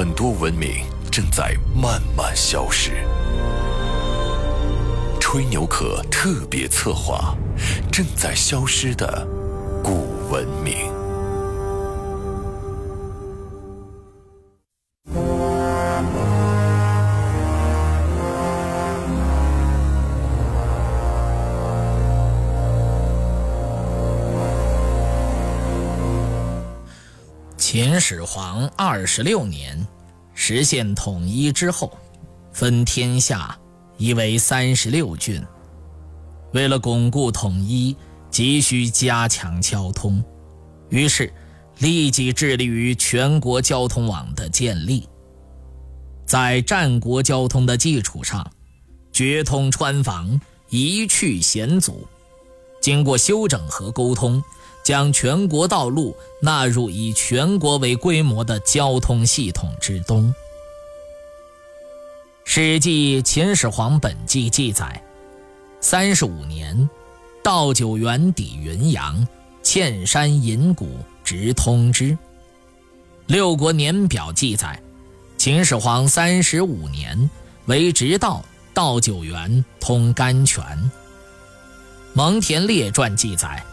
很多文明正在慢慢消失。吹牛壳特别策划：正在消失的古文明。秦始皇二十六年，实现统一之后，分天下一为三十六郡。为了巩固统一，急需加强交通，于是立即致力于全国交通网的建立。在战国交通的基础上，决通川防，一去险阻，经过修整和沟通。将全国道路纳入以全国为规模的交通系统之中。《史记·秦始皇本纪》记载：三十五年，道九原抵云阳，嵌山引谷，直通之。《六国年表》记载：秦始皇三十五年，为直道，道九原，通甘泉。《蒙恬列传》记载。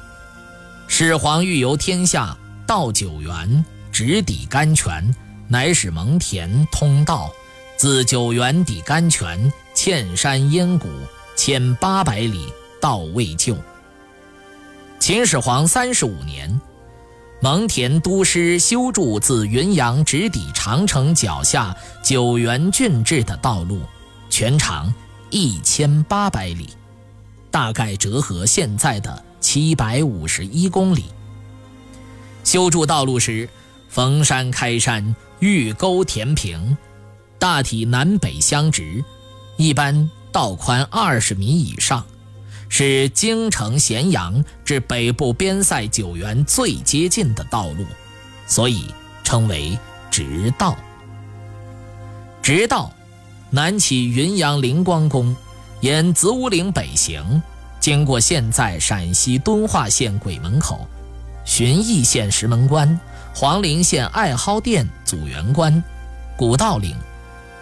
始皇欲游天下，到九原，直抵甘泉，乃使蒙恬通道，自九原抵甘泉，嵌山烟谷，千八百里，到未就。秦始皇三十五年，蒙恬督师修筑自云阳直抵长城脚下九原郡治的道路，全长一千八百里，大概折合现在的。七百五十一公里。修筑道路时，逢山开山，遇沟填平，大体南北相直，一般道宽二十米以上，是京城咸阳至北部边塞九原最接近的道路，所以称为直道。直道南起云阳灵光宫，沿子午岭北行。经过现在陕西敦化县鬼门口、旬邑县石门关、黄陵县艾蒿店祖元关、古道岭、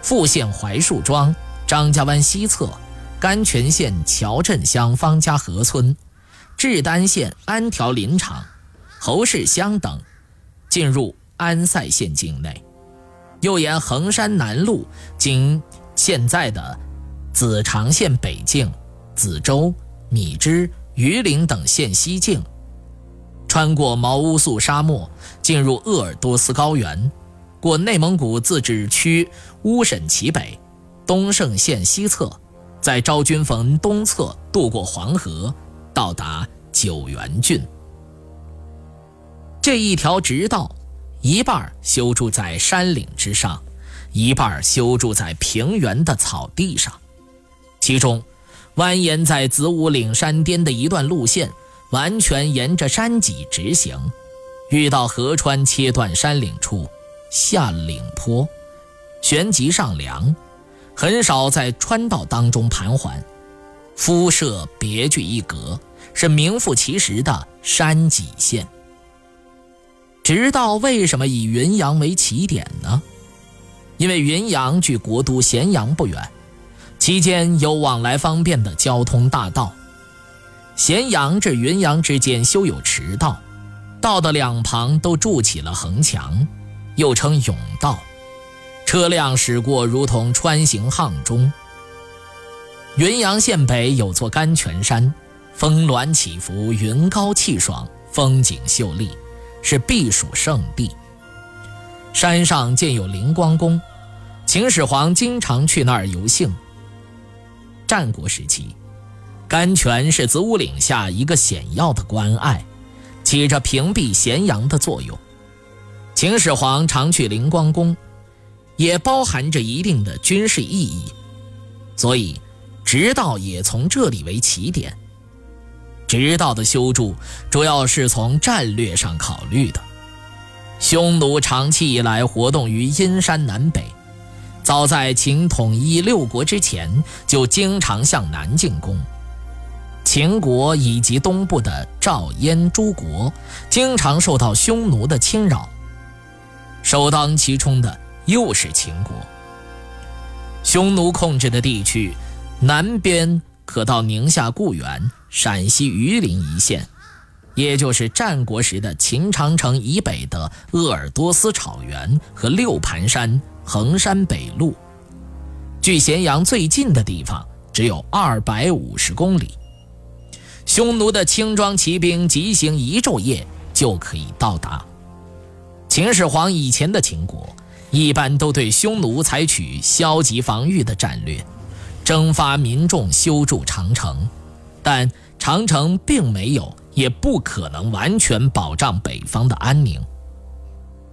富县槐树庄、张家湾西侧、甘泉县乔镇乡方家河村、志丹县安条林场、侯氏乡等，进入安塞县境内，又沿衡山南路经现在的子长县北境、子洲。米脂、榆林等县西境，穿过毛乌素沙漠，进入鄂尔多斯高原，过内蒙古自治区乌审旗北、东胜县西侧，在昭君坟东侧渡过黄河，到达九原郡。这一条直道，一半修筑在山岭之上，一半修筑在平原的草地上，其中。蜿蜒在子午岭山巅的一段路线，完全沿着山脊直行，遇到河川切断山岭处，下岭坡，旋即上梁，很少在川道当中盘桓，肤色别具一格，是名副其实的山脊线。直道为什么以云阳为起点呢？因为云阳距国都咸阳不远。期间有往来方便的交通大道，咸阳至云阳之间修有驰道，道的两旁都筑起了横墙，又称甬道，车辆驶过如同穿行巷中。云阳县北有座甘泉山，峰峦起伏，云高气爽，风景秀丽，是避暑胜地。山上建有灵光宫，秦始皇经常去那儿游幸。战国时期，甘泉是子午岭下一个险要的关隘，起着屏蔽咸阳的作用。秦始皇常去灵光宫，也包含着一定的军事意义，所以直道也从这里为起点。直道的修筑主要是从战略上考虑的。匈奴长期以来活动于阴山南北，早在秦统一六国之前就经常向南进攻。秦国以及东部的赵、燕诸国经常受到匈奴的侵扰，首当其冲的又是秦国。匈奴控制的地区，南边可到宁夏固原、陕西榆林一线。也就是战国时的秦长城以北的鄂尔多斯草原和六盘山、衡山北路，距咸阳最近的地方只有二百五十公里。匈奴的轻装骑兵急行一昼夜就可以到达。秦始皇以前的秦国一般都对匈奴采取消极防御的战略，征发民众修筑长城，但长城并没有。也不可能完全保障北方的安宁。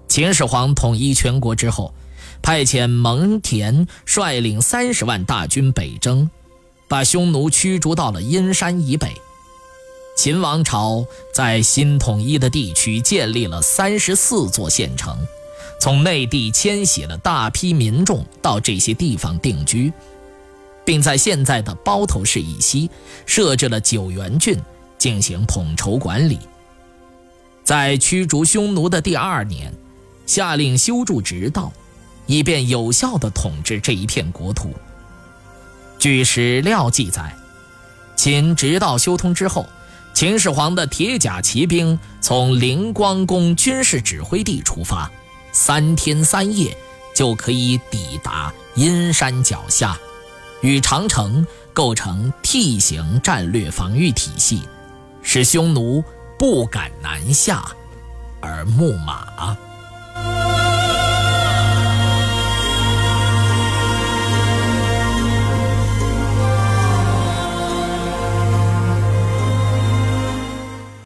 秦始皇统一全国之后，派遣蒙恬率领三十万大军北征，把匈奴驱逐到了阴山以北。秦王朝在新统一的地区建立了三十四座县城，从内地迁徙了大批民众到这些地方定居，并在现在的包头市以西设置了九原郡。进行统筹管理。在驱逐匈奴的第二年，下令修筑直道，以便有效地统治这一片国土。据史料记载，秦直道修通之后，秦始皇的铁甲骑兵从灵光宫军事指挥地出发，三天三夜就可以抵达阴山脚下，与长城构成 T 型战略防御体系。使匈奴不敢南下，而牧马。